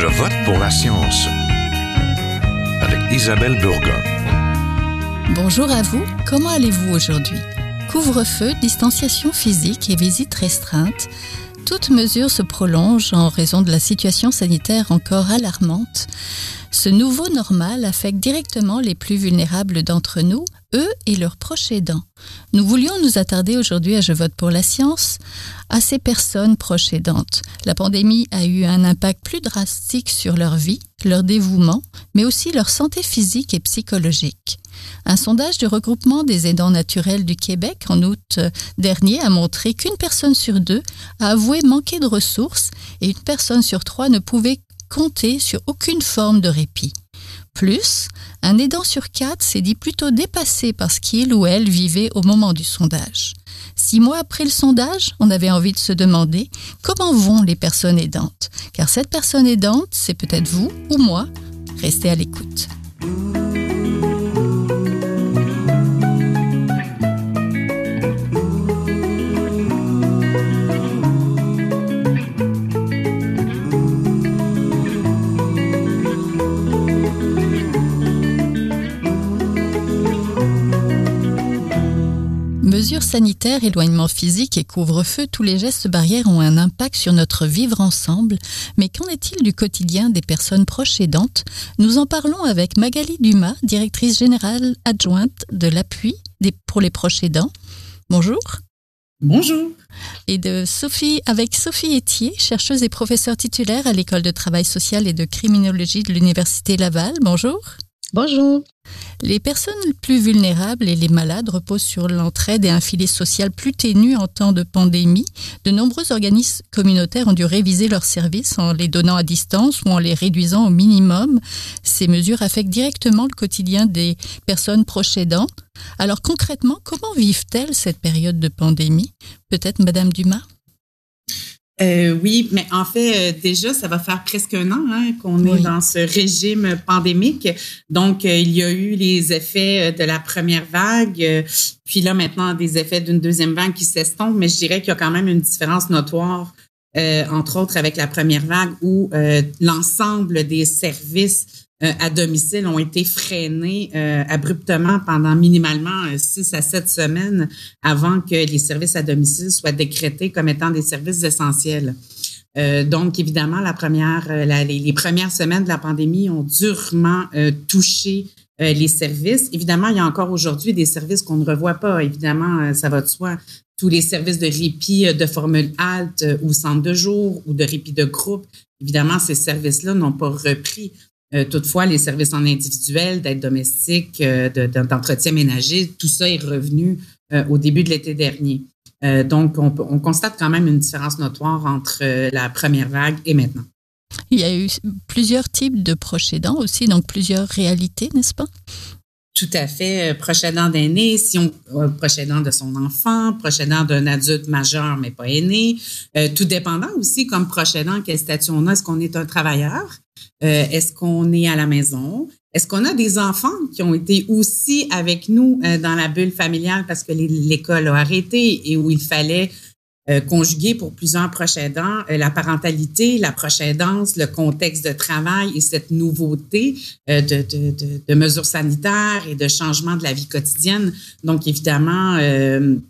Je vote pour la science avec Isabelle Burgon. Bonjour à vous, comment allez-vous aujourd'hui? Couvre-feu, distanciation physique et visites restreintes, toutes mesures se prolongent en raison de la situation sanitaire encore alarmante. Ce nouveau normal affecte directement les plus vulnérables d'entre nous, eux et leurs proches aidants. Nous voulions nous attarder aujourd'hui à Je vote pour la science, à ces personnes proches aidantes. La pandémie a eu un impact plus drastique sur leur vie, leur dévouement, mais aussi leur santé physique et psychologique. Un sondage du regroupement des aidants naturels du Québec en août dernier a montré qu'une personne sur deux a avoué manquer de ressources et une personne sur trois ne pouvait compter sur aucune forme de répit. Plus, un aidant sur quatre s'est dit plutôt dépassé par ce qu'il ou elle vivait au moment du sondage. Six mois après le sondage, on avait envie de se demander comment vont les personnes aidantes. Car cette personne aidante, c'est peut-être vous ou moi. Restez à l'écoute. Mesures sanitaires, éloignement physique et couvre-feu, tous les gestes barrières ont un impact sur notre vivre ensemble. Mais qu'en est-il du quotidien des personnes proches aidantes? Nous en parlons avec Magali Dumas, directrice générale adjointe de l'appui pour les proches aidants. Bonjour. Bonjour. Et de Sophie, avec Sophie Etier, chercheuse et professeure titulaire à l'école de travail social et de criminologie de l'Université Laval. Bonjour. Bonjour. Les personnes plus vulnérables et les malades reposent sur l'entraide et un filet social plus ténu en temps de pandémie. De nombreux organismes communautaires ont dû réviser leurs services en les donnant à distance ou en les réduisant au minimum. Ces mesures affectent directement le quotidien des personnes proches. Alors concrètement, comment vivent-elles cette période de pandémie? Peut-être Madame Dumas? Euh, oui, mais en fait, euh, déjà, ça va faire presque un an hein, qu'on est dans ce régime pandémique. Donc, euh, il y a eu les effets de la première vague, puis là, maintenant, des effets d'une deuxième vague qui s'estompent, mais je dirais qu'il y a quand même une différence notoire, entre autres avec la première vague, où l'ensemble des services euh, à domicile ont été freinés euh, abruptement pendant minimalement euh, six à sept semaines avant que les services à domicile soient décrétés comme étant des services essentiels. donc, évidemment, la première, les, premières semaines de la pandémie ont durement touché les services. Évidemment, il y a encore aujourd'hui des services qu'on ne revoit pas. Évidemment, ça va de soi. Tous les services de répit de formule halte ou centre de jour ou de répit de groupe, évidemment, ces services-là n'ont pas repris. Euh, toutefois, les services en individuel, d'aide domestique, euh, d'entretien ménager, tout ça est revenu euh, au début de l'été dernier. donc, on, on, constate quand même une différence notoire entre la première vague et maintenant. Il y a eu plusieurs types de proches aidants aussi, donc plusieurs réalités, n'est-ce pas? Tout à fait. Proche aidant d'aîné, si on proche aidant de son enfant, proche aidant d'un adulte majeur mais pas aîné, tout dépendant aussi comme proche aidant quelle statut on a. Est-ce qu'on est un travailleur? Euh, est-ce qu'on est à la maison? Est-ce qu'on a des enfants qui ont été aussi avec nous euh, dans la bulle familiale parce que l'école a arrêté et où il fallait euh, conjuguer pour plusieurs proches aidants la parentalité, la proche aidance, le contexte de travail et cette nouveauté de, de, de, de, mesures sanitaires et de changements de la vie quotidienne. Donc, évidemment,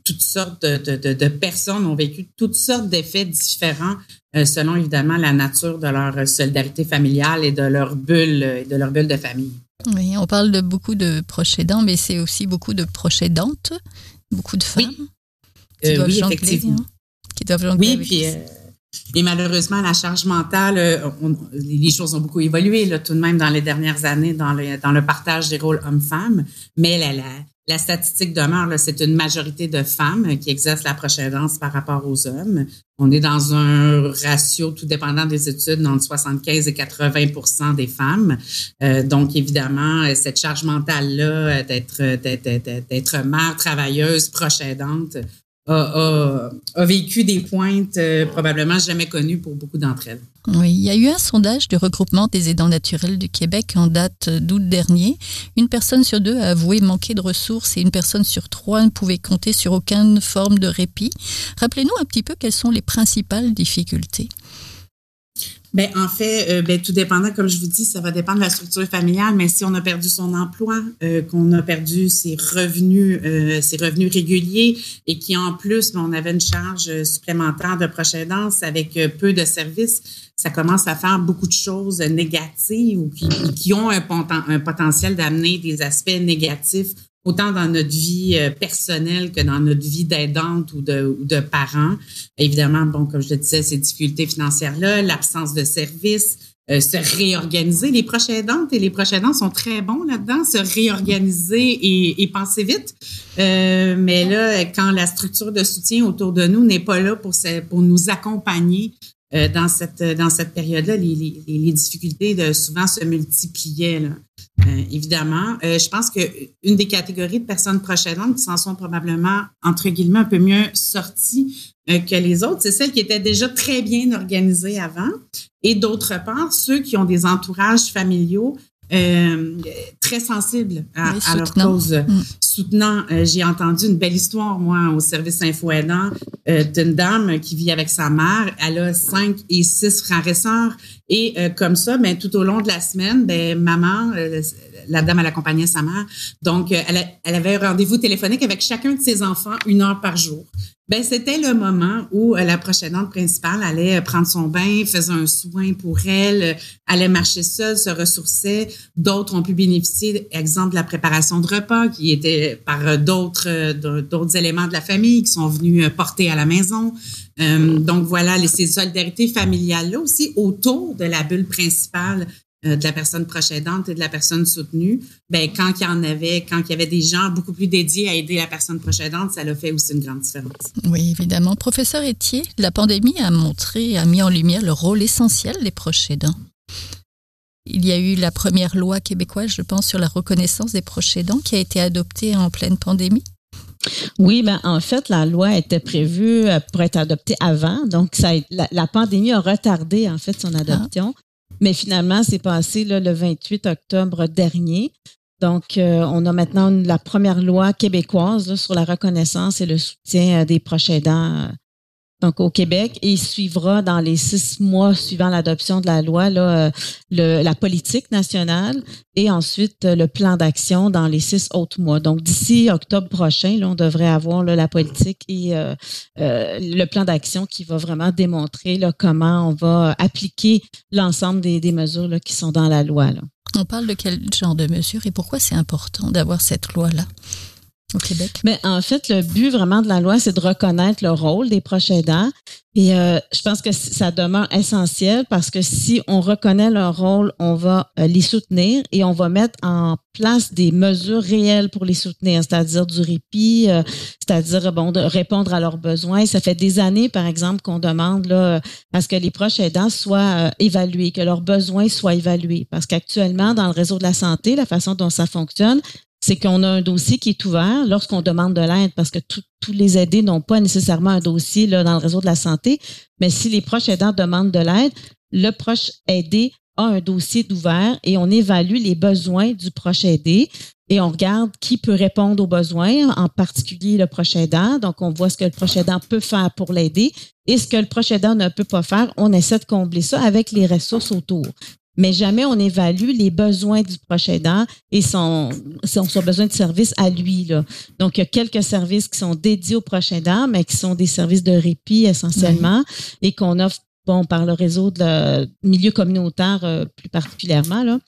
toutes sortes de, personnes ont vécu toutes sortes d'effets différents euh, selon évidemment la nature de leur solidarité familiale et de leur bulle de leur bulle de famille. Oui, on parle de beaucoup de proches aidants, mais c'est aussi beaucoup de proches aidantes, beaucoup de femmes oui. qui, euh, doivent oui, effectivement. Qui doivent jongler. Oui, puis euh, et malheureusement, la charge mentale, les choses ont beaucoup évolué là, tout de même dans les dernières années dans le, dans le partage des rôles hommes-femmes, mais la, la, la statistique demeure, c'est une majorité de femmes qui exercent la prochaine danse par rapport aux hommes. On est dans un ratio, tout dépendant des études, entre 75 et 80% des femmes. Euh, donc, évidemment, cette charge mentale-là d'être d'être mère, travailleuse, proche aidante, a, vécu des pointes euh, probablement jamais connues pour beaucoup d'entre elles. Oui, il y a eu un sondage du regroupement des aidants naturels du Québec en date d'août dernier. Une personne sur deux a avoué manquer de ressources et une personne sur trois ne pouvait compter sur aucune forme de répit. Rappelez-nous un petit peu quelles sont les principales difficultés. Ben, en fait, euh, ben, tout dépendant, comme je vous dis, ça va dépendre de la structure familiale, mais si on a perdu son emploi, euh, qu'on a perdu ses revenus, euh, ses revenus réguliers et qui en plus, ben, on avait une charge supplémentaire de proche aidance avec peu de services, ça commence à faire beaucoup de choses négatives ou qui, qui ont un, un potentiel d'amener des aspects négatifs autant dans notre vie euh, personnelle que dans notre vie d'aidante ou de, ou de parents. Évidemment, bon, comme je le disais, ces difficultés financières-là, l'absence de services, euh, se réorganiser. Les proches aidantes et les proches aidants sont très bons là-dedans, se réorganiser et, et penser vite. Euh, mais là, quand la structure de soutien autour de nous n'est pas là pour, pour nous accompagner euh, dans cette dans cette période-là, les, les, les, difficultés de souvent se multipliaient. Là. Euh, évidemment. Euh, je pense que une des catégories de personnes prochainement qui s'en sont probablement, entre guillemets, un peu mieux sorties euh, que les autres, c'est celles qui étaient déjà très bien organisées avant. Et d'autre part, ceux qui ont des entourages familiaux très sensibles à, leur cause. Mm. Soutenant, j'ai entendu une belle histoire, moi, au service info aidant, d'une dame qui vit avec sa mère. Elle a cinq et six frères et sœurs. Et euh, comme ça, ben, tout au long de la semaine, ben, maman, euh, la dame, elle accompagnait sa mère. Donc, euh, elle, avait un rendez-vous téléphonique avec chacun de ses enfants une heure par jour. Ben, c'était le moment où la prochaine principale allait prendre son bain, faisait un soin pour elle, allait marcher seule, se ressourçait. D'autres ont pu bénéficier, exemple, de la préparation de repas qui était par d'autres d'autres éléments de la famille qui sont venus porter à la maison. Euh, donc voilà, ces solidarités familiales-là aussi autour de la bulle principale euh, de la personne proche aidante et de la personne soutenue, ben quand il y en avait, quand il y avait des gens beaucoup plus dédiés à aider la personne proche aidante, ça a fait aussi une grande différence. Oui, évidemment. Professeur Etier, la pandémie a montré, a mis en lumière le rôle essentiel des proches aidants. Il y a eu la première loi québécoise, je pense, sur la reconnaissance des proches aidants qui a été adoptée en pleine pandémie. Oui, ben en fait, la loi était prévue euh, pour être adoptée avant, donc ça, la, pandémie a retardé en fait son ah. adoption, mais finalement, c'est passé le 28 octobre dernier. Donc, euh, on a maintenant la première loi québécoise sur la reconnaissance et le soutien euh, des proches aidants donc au Québec, et il suivra dans les six mois suivant l'adoption de la loi là, euh, le, la politique nationale et ensuite euh, le plan d'action dans les six autres mois. Donc d'ici octobre prochain, là, on devrait avoir là, la politique et euh, le plan d'action qui va vraiment démontrer là, comment on va appliquer l'ensemble des, des mesures là, qui sont dans la loi. Là. On parle de quel genre de mesures et pourquoi c'est important d'avoir cette loi-là? Mais en fait, le but vraiment de la loi, c'est de reconnaître le rôle des proches aidants. Et euh, je pense que ça demeure essentiel parce que si on reconnaît leur rôle, on va euh, les soutenir et on va mettre en place des mesures réelles pour les soutenir, c'est-à-dire du répit, euh, c'est-à-dire bon de répondre à leurs besoins. Ça fait des années, par exemple, qu'on demande là à ce que les proches aidants soient évalués, que leurs besoins soient évalués, parce qu'actuellement dans le réseau de la santé, la façon dont ça fonctionne, c'est qu'on a un dossier qui est ouvert lorsqu'on demande de l'aide, parce que tous les aidés n'ont pas nécessairement un dossier dans le réseau de la santé, mais si les proches aidants demandent de l'aide, le proche aidé a un dossier d'ouvert et on évalue les besoins du proche aidé et on regarde qui peut répondre aux besoins, en particulier le proche aidant. Donc, on voit ce que le proche aidant peut faire pour l'aider et ce que le proche aidant ne peut pas faire. On essaie de combler ça avec les ressources autour mais jamais on évalue les besoins du proche aidant et son, son, besoin de services à lui. Là. Donc, il y a quelques services qui sont dédiés au proche aidant, mais qui sont des services de répit essentiellement et qu'on offre bon, par le réseau de milieu communautaire euh, plus particulièrement. Là.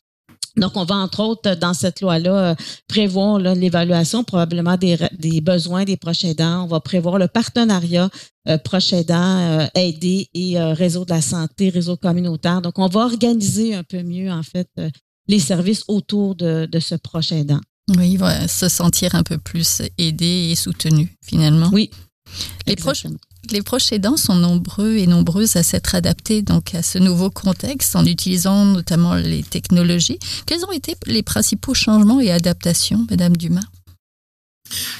Donc, on va entre autres dans cette loi-là euh, prévoir l'évaluation probablement des, des, besoins des proches aidants. On va prévoir le partenariat euh, proche aidant, euh, aidé et euh, réseau de la santé, réseau communautaire. Donc, on va organiser un peu mieux en fait les services autour de, de ce proche aidant. Oui, il va se sentir un peu plus aidé et soutenu finalement. Oui. Les proches, les proches sont nombreux et nombreuses à s'être adaptés donc à ce nouveau contexte en utilisant notamment les technologies. Quels ont été les principaux changements et adaptations, Madame Dumas?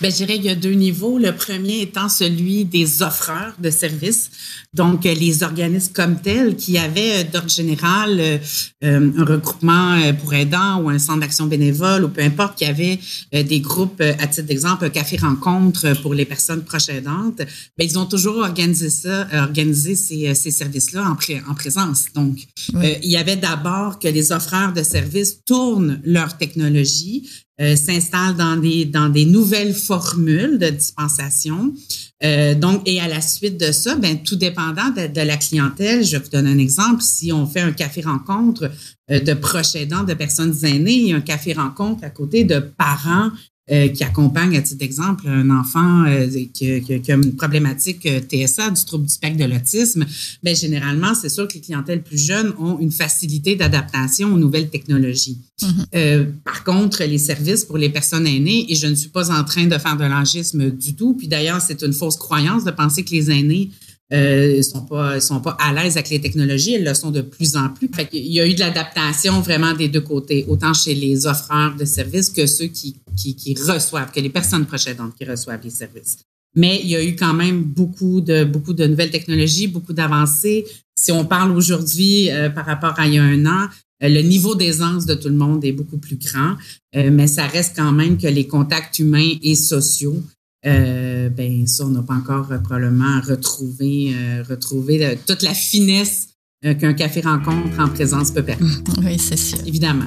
Bien, je dirais qu'il y a deux niveaux. Le premier étant celui des offreurs de services, donc euh, les organismes comme tels qui avaient euh, d'ordre général euh, un regroupement pour aidants ou un centre d'action bénévole ou peu importe, qui avait des groupes, à titre d'exemple, un café rencontre pour les personnes proches aidantes. Bien, ils ont toujours organisé ça, organisé ces, ces services-là en, en présence. Donc, il y avait d'abord que les offreurs de services tournent leur technologie euh, s'installe dans des dans des nouvelles formules de dispensation. Euh, donc, et à la suite de ça, ben tout dépendant de, la clientèle, je vous donne un exemple. Si on fait un café rencontre euh, de proches aidants de personnes aînées, un café rencontre à côté de parents euh, qui accompagne, à titre d'exemple, un enfant euh, qui, qui, a une problématique euh, TSA, du trouble du spectre de l'autisme, bien, généralement, c'est sûr que les clientèles plus jeunes ont une facilité d'adaptation aux nouvelles technologies. Mm-hmm. par contre, les services pour les personnes aînées, et je ne suis pas en train de faire de l'angisme du tout, puis d'ailleurs, c'est une fausse croyance de penser que les aînés euh, sont pas sont pas à l'aise avec les technologies, elles le sont de plus en plus. Fait il y a eu de l'adaptation vraiment des deux côtés, autant chez les offreurs de services que ceux qui, qui, qui reçoivent, que les personnes précédentes qui reçoivent les services. Mais il y a eu quand même beaucoup de beaucoup de nouvelles technologies, beaucoup d'avancées. Si on parle aujourd'hui euh, par rapport à il y a un an, euh, le niveau d'aisance de tout le monde est beaucoup plus grand, euh, mais ça reste quand même que les contacts humains et sociaux euh, ben ça, on n'a pas encore euh, probablement retrouvé, euh, retrouvé euh, toute la finesse qu'un café rencontre en présence peut permettre. Oui, c'est sûr. Évidemment.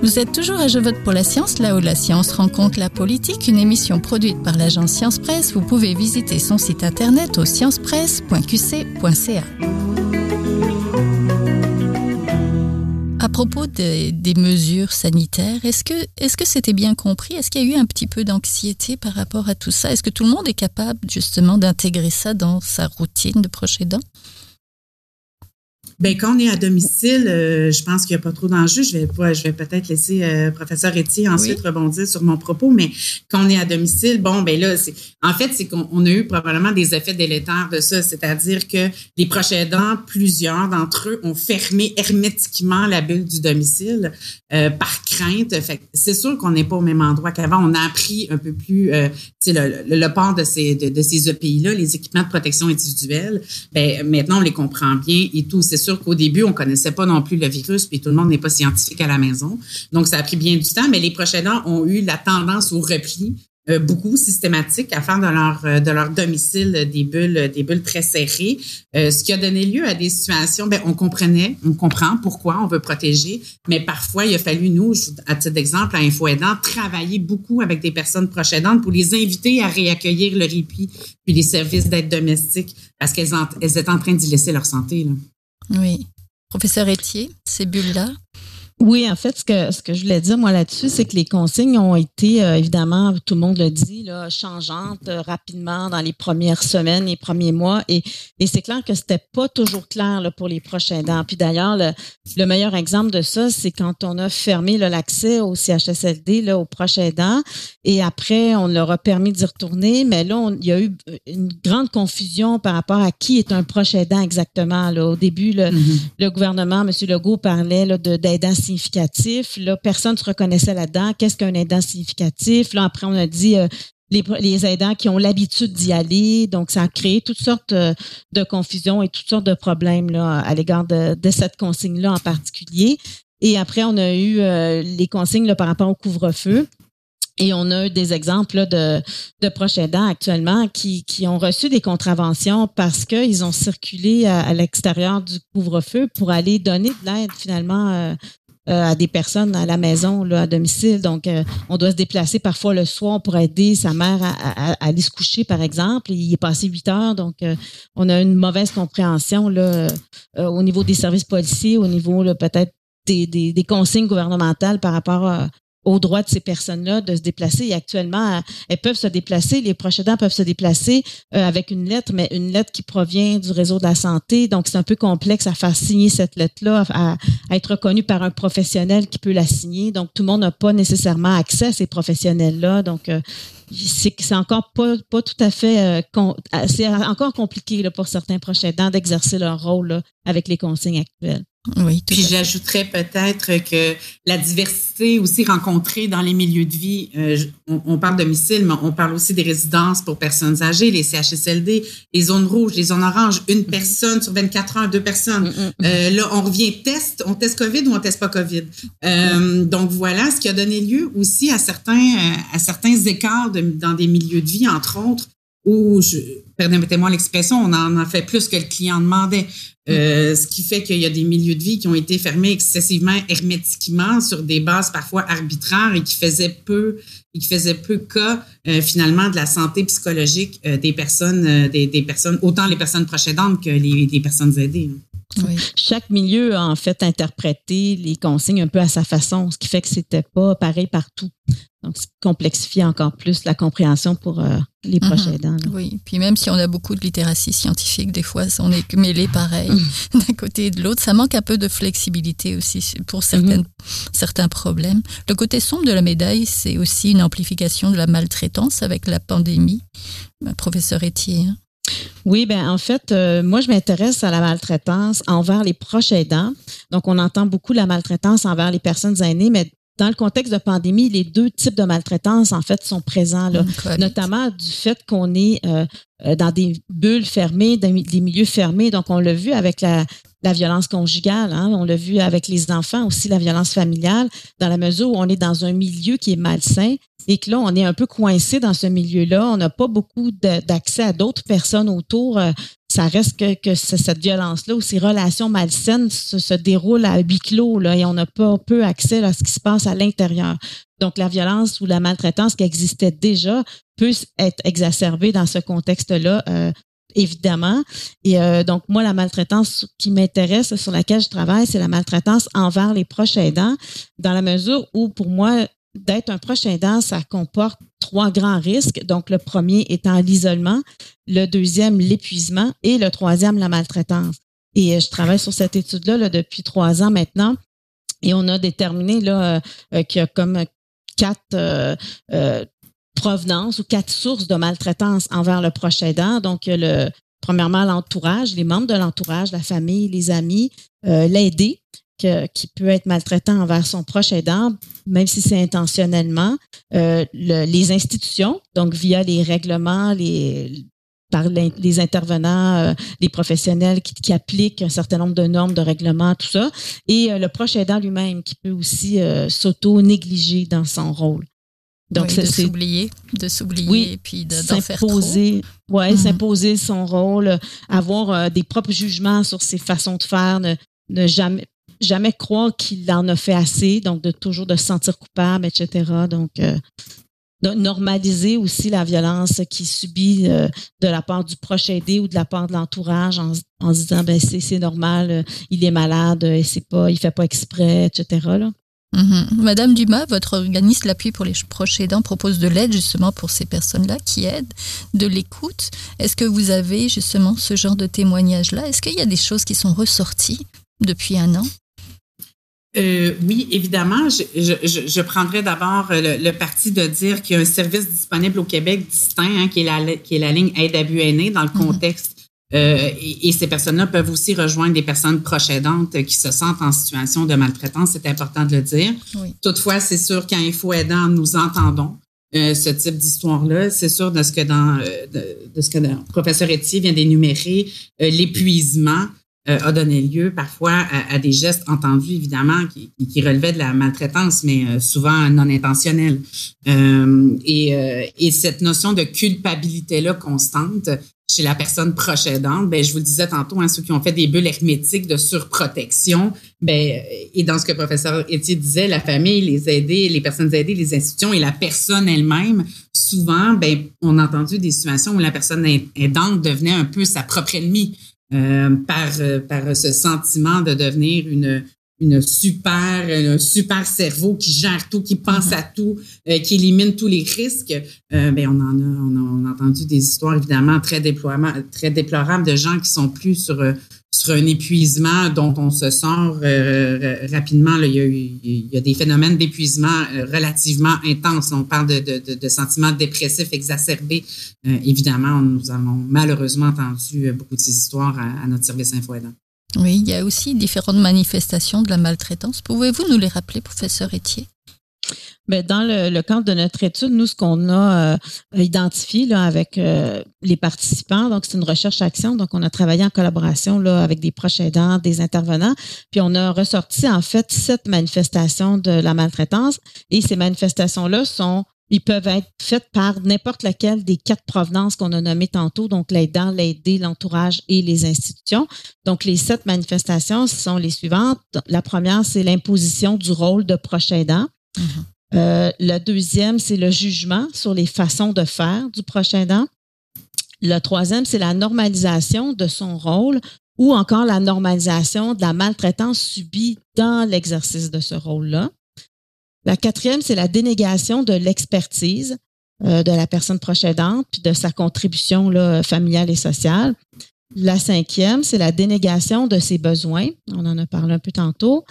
Vous êtes toujours à Je vote pour la science, là où la science rencontre la politique, une émission produite par l'agence Science Presse. Vous pouvez visiter son site internet au sciencepresse.qc.ca. Propos des, mesures sanitaires, est-ce que est-ce que c'était bien compris? Est-ce qu'il y a eu un petit peu d'anxiété par rapport à tout ça? Est-ce que tout le monde est capable justement d'intégrer ça dans sa routine de proche aidant? Ben quand on est à domicile, euh, je pense qu'il n'y a pas trop d'enjeux. Je vais je vais peut-être laisser euh, professeur Etier ensuite rebondir sur mon propos, mais quand on est à domicile, bon ben là, c'est en fait c'est qu'on a eu probablement des effets délétères de ça, c'est-à-dire que les proches aidants, plusieurs d'entre eux ont fermé hermétiquement la bulle du domicile euh, par crainte. Fait c'est sûr qu'on n'est pas au même endroit qu'avant. On a appris un peu plus, euh, le, le, le, port de ces de, de ces EPI là, les équipements de protection individuelle. Ben maintenant on les comprend bien et tout. C'est sûr qu'au début, on connaissait pas non plus le virus, puis tout le monde n'est pas scientifique à la maison. Donc, ça a pris bien du temps, mais les prochains ans ont eu la tendance au repli euh, beaucoup systématique à faire de leur euh, de leur domicile des bulles des bulles très serrées, euh, ce qui a donné lieu à des situations. Ben on comprenait, on comprend pourquoi on veut protéger, mais parfois il a fallu nous, à titre d'exemple, à Info Aidant, travailler beaucoup avec des personnes proches aidantes pour les inviter à réaccueillir le répit puis les services d'aide domestique parce qu'elles elles étaient en train d'y laisser leur santé là. Oui. Professeur Etier, ces bulles-là, oui, en fait, ce que, ce que je voulais dire, moi, là-dessus, c'est que les consignes ont été, euh, évidemment, tout le monde le dit, là, changeantes euh, rapidement dans les premières semaines, les premiers mois. Et, et c'est clair que c'était pas toujours clair là, pour les prochains dents. Puis d'ailleurs, le, le, meilleur exemple de ça, c'est quand on a fermé l'accès au CHSLD, là, aux prochains dents. Et après, on leur a permis d'y retourner. Mais là, il y a eu une grande confusion par rapport à qui est un proche aidant exactement. Là. Au début, le, mm-hmm. le gouvernement, M. Legault, parlait d'aidants significatif. Là, personne ne se reconnaissait là-dedans. Qu'est-ce qu'un aidant significatif? Là, après, on a dit euh, les, les, aidants qui ont l'habitude d'y aller. Donc, ça a créé toutes sortes euh, de confusions et toutes sortes de problèmes là, à l'égard de, cette consigne-là en particulier. Et après, on a eu euh, les consignes par rapport au couvre-feu. Et on a eu des exemples de, de proches aidants actuellement qui, qui ont reçu des contraventions parce qu'ils ont circulé à, l'extérieur du couvre-feu pour aller donner de l'aide finalement à des personnes à la maison, là, à domicile. Donc, euh, on doit se déplacer parfois le soir pour aider sa mère à, aller se coucher, par exemple. Il est passé huit heures, donc euh, on a une mauvaise compréhension là, au niveau des services policiers, au niveau peut-être des, des, des, consignes gouvernementales par rapport à, au droit de ces personnes-là de se déplacer. Et actuellement, elles peuvent se déplacer, les proches peuvent se déplacer euh, avec une lettre, mais une lettre qui provient du réseau de la santé. Donc, c'est un peu complexe à faire signer cette lettre-là, à, être reconnue par un professionnel qui peut la signer. Donc, tout le monde n'a pas nécessairement accès à ces professionnels-là. Donc, euh, c'est c'est encore pas, pas tout à fait, c'est encore compliqué là, pour certains proches aidants d'exercer leur rôle avec les consignes actuelles. Oui, Puis j'ajouterais peut-être que la diversité aussi rencontrée dans les milieux de vie, euh, on, parle de domicile, mais on parle aussi des résidences pour personnes âgées, les CHSLD, les zones rouges, les zones oranges, une mm-hmm. personne sur 24 heures, deux personnes. Mm-hmm. Euh, là, on revient test, on teste COVID ou on teste pas COVID? Euh, donc voilà, ce qui a donné lieu aussi à certains, à certains écarts dans des milieux de vie, entre autres, où, permettez-moi l'expression, on en a fait plus que le client demandait. Euh, ce qui fait qu'il y a des milieux de vie qui ont été fermés excessivement hermétiquement sur des bases parfois arbitraires et qui faisaient peu et qui faisaient peu cas euh, finalement de la santé psychologique euh, des personnes, des, des, personnes, autant les personnes procédantes que les, les personnes aidées. Oui. Chaque milieu a en fait interprété les consignes un peu à sa façon, ce qui fait que c'était pas pareil partout. Donc, ça complexifie encore plus la compréhension pour euh, les mhm. proches aidants. Oui, puis même si on a beaucoup de littératie scientifique, des fois, on est mêlé pareil mhm. d'un côté et de l'autre. Ça manque un peu de flexibilité aussi pour certaines, mhm. certains problèmes. Le côté sombre de la médaille, c'est aussi une amplification de la maltraitance avec la pandémie. Professeur Etier. Hein. Oui, ben en fait, euh, moi, je m'intéresse à la maltraitance envers les proches aidants. Donc, on entend beaucoup la maltraitance envers les personnes aînées, mais dans le contexte de pandémie, les deux types de maltraitance, en fait, sont présents, là, notamment du fait qu'on est euh, euh, dans des bulles fermées, dans des milieux fermés. Donc, on l'a vu avec la, la violence conjugale, hein, on l'a vu avec les enfants aussi, la violence familiale, dans la mesure où on est dans un milieu qui est malsain et que là, on est un peu coincé dans ce milieu-là. On n'a pas beaucoup d'accès à d'autres personnes autour. Euh, ça reste que, que cette violence-là ou ces relations malsaines se, déroulent à huis clos là, et on n'a pas peu accès à ce qui se passe à l'intérieur. Donc, la violence ou la maltraitance qui existait déjà peut être exacerbée dans ce contexte-là, euh, évidemment. Et euh, donc, moi, la maltraitance qui m'intéresse, sur laquelle je travaille, c'est la maltraitance envers les proches aidants, dans la mesure où, pour moi, d'être un proche aidant, ça comporte trois grands risques. Donc, le premier étant l'isolement, le deuxième, l'épuisement et le troisième, la maltraitance. Et euh, je travaille sur cette étude-là depuis trois ans maintenant. Et on a déterminé là euh, euh, qu'il y a comme quatre provenances ou quatre sources de maltraitance envers le proche aidant. Donc, le, premièrement, l'entourage, les membres de l'entourage, la famille, les amis, l'aider, qui peut être maltraitant envers son proche aidant, même si c'est intentionnellement. Euh, les institutions, donc via les règlements, les par les, intervenants, euh, les professionnels qui, qui, appliquent un certain nombre de normes, de règlements, tout ça, et euh, le proche aidant lui-même qui peut aussi s'auto-négliger dans son rôle. Donc, c'est de s'oublier, de s'oublier, oui, puis faire trop. Ouais, mhm. s'imposer son rôle, avoir des propres jugements sur ses façons de faire, ne, ne jamais jamais croire qu'il en a fait assez, donc de toujours de se sentir coupable, etc. Donc, euh, normaliser aussi la violence qu'il subit euh, de la part du proche aidé ou de la part de l'entourage en, se disant ben c'est normal, euh, il est malade, et c'est pas, il fait pas exprès, etc. Mm-hmm. Madame Dumas, votre organisme, l'appui pour les proches aidants, propose de l'aide justement pour ces personnes-là qui aident, de l'écoute. Est-ce que vous avez justement ce genre de témoignage-là? Est-ce qu'il y a des choses qui sont ressorties depuis un an? Euh, oui, évidemment. Je, je, je prendrais d'abord le, parti de dire qu'il y a un service disponible au Québec distinct, hein, qui, est la, qui est la ligne aide à but aîné dans le mhm. contexte. Euh, et, ces personnes-là peuvent aussi rejoindre des personnes proches aidantes qui se sentent en situation de maltraitance. C'est important de le dire. Toutefois, c'est sûr qu'en info aidant, nous entendons euh, ce type d'histoire-là. C'est sûr de ce que dans de, de, ce que le professeur Etier vient d'énumérer, l'épuisement euh, a donné lieu parfois à, des gestes entendus, évidemment, qui, qui, relevaient de la maltraitance, mais euh, souvent non intentionnels. Euh, et, et, cette notion de culpabilité-là constante chez la personne proche aidante, ben, je vous le disais tantôt, hein, ceux qui ont fait des bulles hermétiques de surprotection, ben, et dans ce que le professeur Etier disait, la famille, les aider, les personnes aidées, les institutions et la personne elle-même, souvent, ben, on a entendu des situations où la personne aidante devenait un peu sa propre ennemie. Euh, par, euh, par ce sentiment de devenir une, une super, un super cerveau qui gère tout, qui pense mm-hmm. à tout, euh, qui élimine tous les risques. Euh, ben on en a, on a, entendu des histoires évidemment très déploiement, très déplorables de gens qui sont plus sur sur un épuisement dont on se sort euh, rapidement. Il, y a des phénomènes d'épuisement euh, relativement intenses. On parle de sentiments dépressifs exacerbés. Euh, évidemment, nous avons malheureusement entendu beaucoup de ces histoires à, notre service info Oui, il y a aussi différentes manifestations de la maltraitance. Pouvez-vous nous les rappeler, professeur Etier? Mais dans le, cadre de notre étude, nous, ce qu'on a euh, identifié avec euh, les participants, donc c'est une recherche-action, donc on a travaillé en collaboration là, avec des proches aidants, des intervenants, puis on a ressorti en fait sept manifestations de la maltraitance et ces manifestations-là sont ils peuvent être faites par n'importe laquelle des quatre provenances qu'on a nommées tantôt, donc l'aidant, l'aidé, l'entourage et les institutions. Donc, les sept manifestations sont les suivantes. La première, c'est l'imposition du rôle de proche aidant. Mm-hmm. Euh, le deuxième, c'est le jugement sur les façons de faire du prochain aidant. Le troisième, c'est la normalisation de son rôle ou encore la normalisation de la maltraitance subie dans l'exercice de ce rôle-là. La quatrième, c'est la dénégation de l'expertise euh, de la personne proche aidante puis de sa contribution familiale et sociale. La cinquième, c'est la dénégation de ses besoins. On en a parlé un peu tantôt.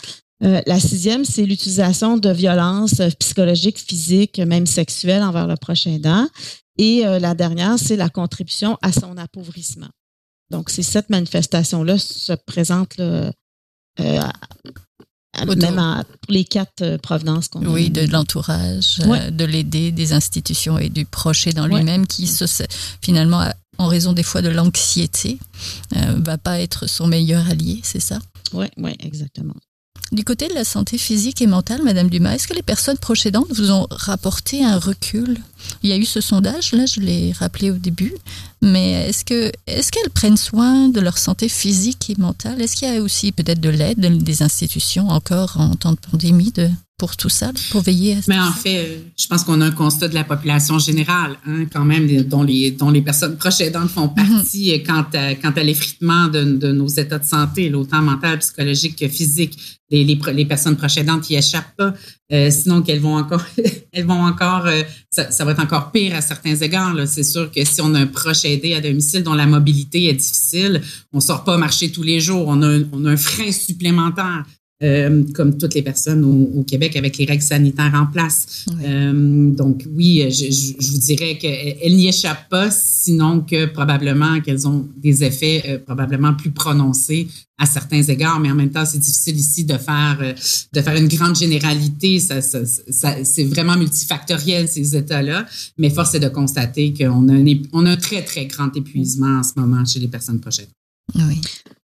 Euh, la sixième, c'est l'utilisation de violences psychologiques, physiques, même sexuelles envers le prochain aidant. Et euh, la dernière, c'est la contribution à son appauvrissement. Donc, ces sept manifestations-là se présentent euh, même pour les quatre provenances qu'on a. Oui, de l'entourage, de l'aider, des institutions et du proche dans lui-même qui, se, finalement, en raison des fois de l'anxiété, va pas être son meilleur allié, c'est ça? Oui, oui, exactement. Du côté de la santé physique et mentale, Madame Dumas, est-ce que les personnes procédantes vous ont rapporté un recul? Il y a eu ce sondage, là, je l'ai rappelé au début, mais est-ce que est-ce qu'elles prennent soin de leur santé physique et mentale? Est-ce qu'il y a aussi peut-être de l'aide des institutions encore en temps de pandémie de pour tout ça, pour veiller à Mais en fait, je pense qu'on a un constat de la population générale, hein, quand même, dont les, dont les personnes proches aidantes font mhm. partie euh, quant, à, quant à l'effritement de, de, nos états de santé, autant mental, psychologique que physique. Les, les, les personnes proches aidantes n'y échappent pas, euh, sinon qu'elles vont encore, elles vont encore, euh, ça, ça, va être encore pire à certains égards. C'est sûr que si on a un proche aidé à domicile dont la mobilité est difficile, on sort pas marcher tous les jours, on a on a un frein supplémentaire. Euh, comme toutes les personnes au, Québec avec les règles sanitaires en place. Euh, donc oui, je, je, vous dirais qu'elles n'y échappent pas, sinon que probablement qu'elles ont des effets euh, probablement plus prononcés à certains égards, mais en même temps, c'est difficile ici de faire de faire une grande généralité. Ça, ça, ça c'est vraiment multifactoriel ces états-là, mais force est de constater qu'on a un, on a un très très grand épuisement en ce moment chez les personnes proches. Oui.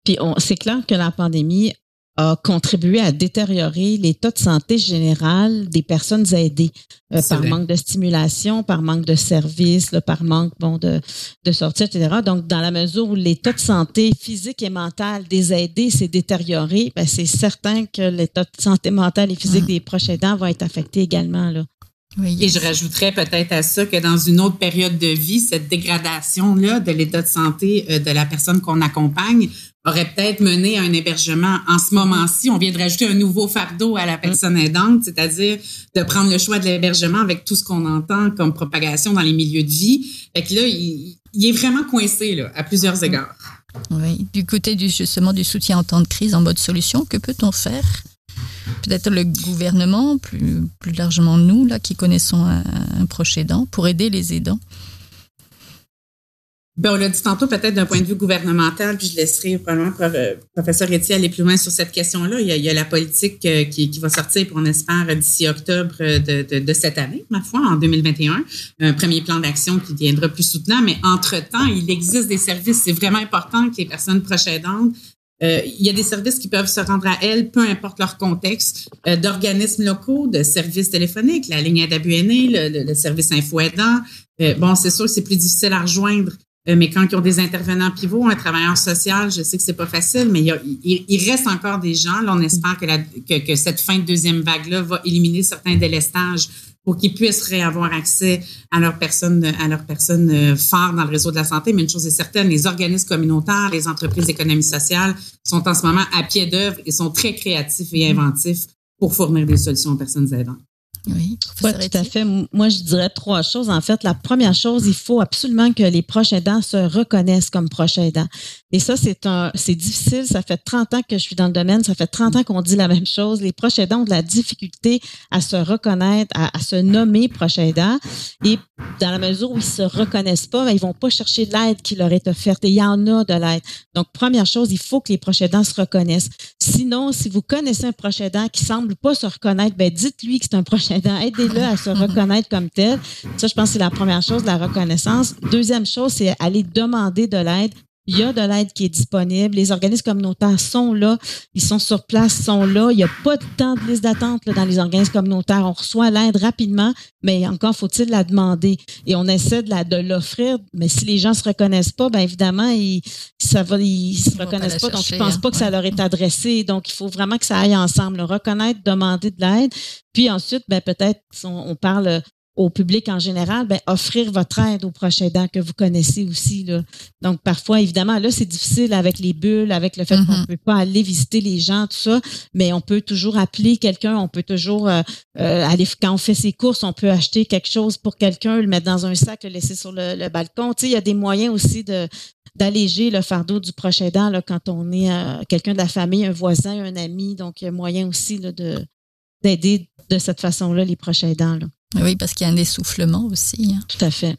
Puis c'est clair que la pandémie a contribué à détériorer l'état de santé général des personnes aidées euh, par manque de stimulation, par manque de services, par manque bon de de sortie, etc. Donc, dans la mesure où l'état de santé physique et mental des aidés s'est détérioré, ben, c'est certain que l'état de santé mentale et physique ah. des proches aidants va être affecté également là. Oui, et je rajouterais peut-être à ça que dans une autre période de vie, cette dégradation-là de l'état de santé euh, de la personne qu'on accompagne aurait peut-être mené à un hébergement. En ce moment-ci, on vient de rajouter un nouveau fardeau à la personne aidante, c'est-à-dire de prendre le choix de l'hébergement avec tout ce qu'on entend comme propagation dans les milieux de vie. Fait que là, il, est vraiment coincé là, à plusieurs égards. Oui. Du côté du, justement du soutien en temps de crise en mode solution, que peut-on faire? Peut-être le gouvernement, plus, plus largement nous, là, qui connaissons un, un proche aidant, pour aider les aidants. Ben, on l'a dit tantôt, peut-être d'un point de vue gouvernemental, puis je laisserai probablement euh, professeur Etier aller plus loin sur cette question-là. Il y a, la politique euh, qui, va sortir, on espère, d'ici octobre de, de, de, cette année, ma foi, en 2021. Un premier plan d'action qui viendra plus soutenant, mais entre-temps, il existe des services. C'est vraiment important que les personnes proches aidantes euh, il y a des services qui peuvent se rendre à elles, peu importe leur contexte, euh, d'organismes locaux, de services téléphoniques, la ligne aide à le, le, service info aidant. Euh, bon, c'est sûr que c'est plus difficile à rejoindre euh, mais quand ils ont des intervenants pivots, un travailleur social, je sais que c'est pas facile, mais il, il, reste encore des gens. Là, on espère que, la, que, que cette fin de deuxième vague-là va éliminer certains délestages pour qu'ils puissent réavoir accès à leurs personnes, à leurs personnes euh, phares dans le réseau de la santé. Mais une chose est certaine, les organismes communautaires, les entreprises d'économie sociale sont en ce moment à pied d'œuvre et sont très créatifs et inventifs pour fournir des solutions aux personnes aidantes. Oui, tout à fait. Moi, je dirais trois choses. En fait, la première chose, il faut absolument que les proches aidants se reconnaissent comme proches aidants. Et ça, c'est un, c'est difficile. Ça fait 30 ans que je suis dans le domaine. Ça fait 30 ans qu'on dit la même chose. Les proches aidants ont de la difficulté à se reconnaître, à, se nommer proches aidants. Et dans la mesure où ils se reconnaissent pas, ben, ils vont pas chercher l'aide qui leur est offerte. Et il y en a de l'aide. Donc, première chose, il faut que les proches aidants se reconnaissent. Sinon, si vous connaissez un proche aidant qui semble pas se reconnaître, ben, dites-lui que c'est un proche aidant. Aidez-le à se reconnaître comme tel. Ça, je pense que c'est la première chose, la reconnaissance. Deuxième chose, c'est aller demander de l'aide il y a de l'aide qui est disponible. Les organismes communautaires sont là. Ils sont sur place, sont là. Il n'y a pas de temps de liste d'attente dans les organismes communautaires. On reçoit l'aide rapidement, mais encore faut-il la demander. Et on essaie de, la, de l'offrir. Mais si les gens se reconnaissent pas, bien évidemment, ils, va, ils se reconnaissent pas. donc, ils pensent pas que ça leur est adressé. Donc, il faut vraiment que ça aille ensemble. Reconnaître, demander de l'aide. Puis ensuite, ben, peut-être, on parle au public en général, ben, offrir votre aide aux proches aidants que vous connaissez aussi. Là. Donc, parfois, évidemment, là, c'est difficile avec les bulles, avec le fait qu'on ne mm-hmm. peut pas aller visiter les gens, tout ça, mais on peut toujours appeler quelqu'un, on peut toujours euh, euh, aller, quand on fait ses courses, on peut acheter quelque chose pour quelqu'un, le mettre dans un sac, le laisser sur le, balcon. Tu sais, il y a des moyens aussi de d'alléger le fardeau du proche aidant là, quand on est euh, quelqu'un de la famille, un voisin, un ami. Donc, il y a moyen aussi là, de d'aider de cette façon-là les proches aidants. Là. Oui, parce qu'il y a un essoufflement aussi. Hein. Tout à fait.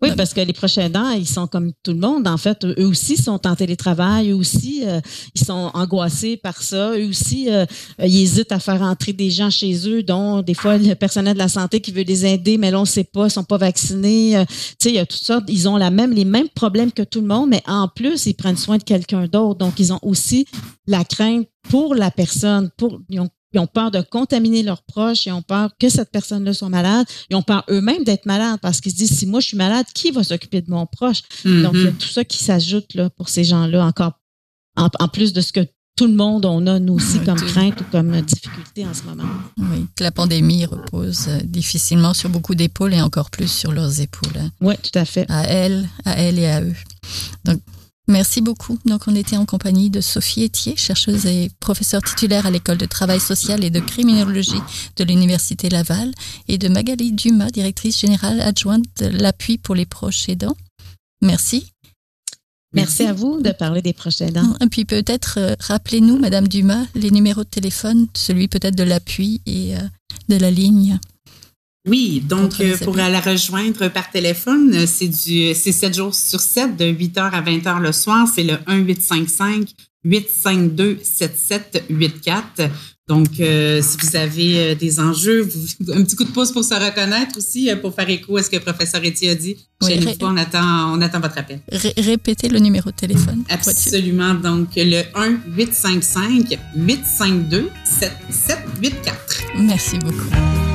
Oui, parce que les proches aidants, ils sont comme tout le monde. En fait, eux aussi sont en télétravail, eux aussi, euh, ils sont angoissés par ça. Eux aussi, euh, ils hésitent à faire entrer des gens chez eux, dont des fois le personnel de la santé qui veut les aider, mais là, on ne sait pas, ils sont pas vaccinés. Euh, tu sais, il y a toutes sortes. Ils ont la même, les mêmes problèmes que tout le monde, mais en plus, ils prennent soin de quelqu'un d'autre. Donc, ils ont aussi la crainte pour la personne, pour, ils ont ils ont peur de contaminer leurs proches, ils ont peur que cette personne-là soit malade, ils ont peur eux-mêmes d'être malades parce qu'ils se disent si moi je suis malade, qui va s'occuper de mon proche? Donc il y a mm-hmm. tout ça qui s'ajoute là pour ces gens-là encore en, plus de ce que tout le monde on a nous aussi comme crainte ou comme difficulté en ce moment. Oui, que la pandémie repose euh, difficilement sur beaucoup d'épaules et encore plus sur leurs épaules. Hein. Oui, tout à fait. À elles, à elles et à eux. Donc Merci beaucoup. Donc, on était en compagnie de Sophie Etier, chercheuse et professeure titulaire à l'école de travail social et de criminologie de l'Université Laval, et de Magali Dumas, directrice générale adjointe de l'appui pour les proches aidants. Merci. Merci. à vous de parler des proches aidants. Et puis peut-être euh, rappelez-nous, Madame Dumas, les numéros de téléphone, celui peut-être de l'appui et euh, de la ligne. Oui, donc euh, pour la rejoindre par téléphone, euh, c'est du c'est 7 jours sur 7 de 8h à 20h le soir, c'est le 1855 852 7784. Donc euh, si vous avez des enjeux, un petit coup de pouce pour se reconnaître aussi pour faire écho à ce que le professeur Etier a dit. Chez nous, on attend on attend votre appel. répétez le numéro de téléphone. Absolument. Donc le 1 855 852 7784. Merci beaucoup.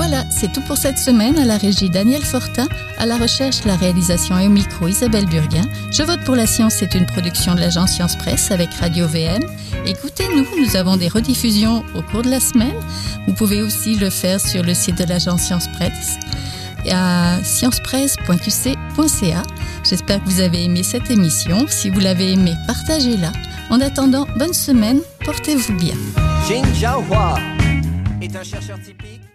Voilà, c'est tout pour cette semaine. À la régie Daniel Fortin, à la recherche, la réalisation et au micro Isabelle Burguin. Je vote pour la science, c'est une production de l'agence Science Presse avec Radio VM. Écoutez-nous, nous avons des rediffusions au cours de la semaine. Vous pouvez aussi le faire sur le site de l'agence Science Presse à sciencepresse.qc.ca. J'espère que vous avez aimé cette émission. Si vous l'avez aimée, partagez-la. En attendant, bonne semaine, portez-vous bien. Est un chercheur typique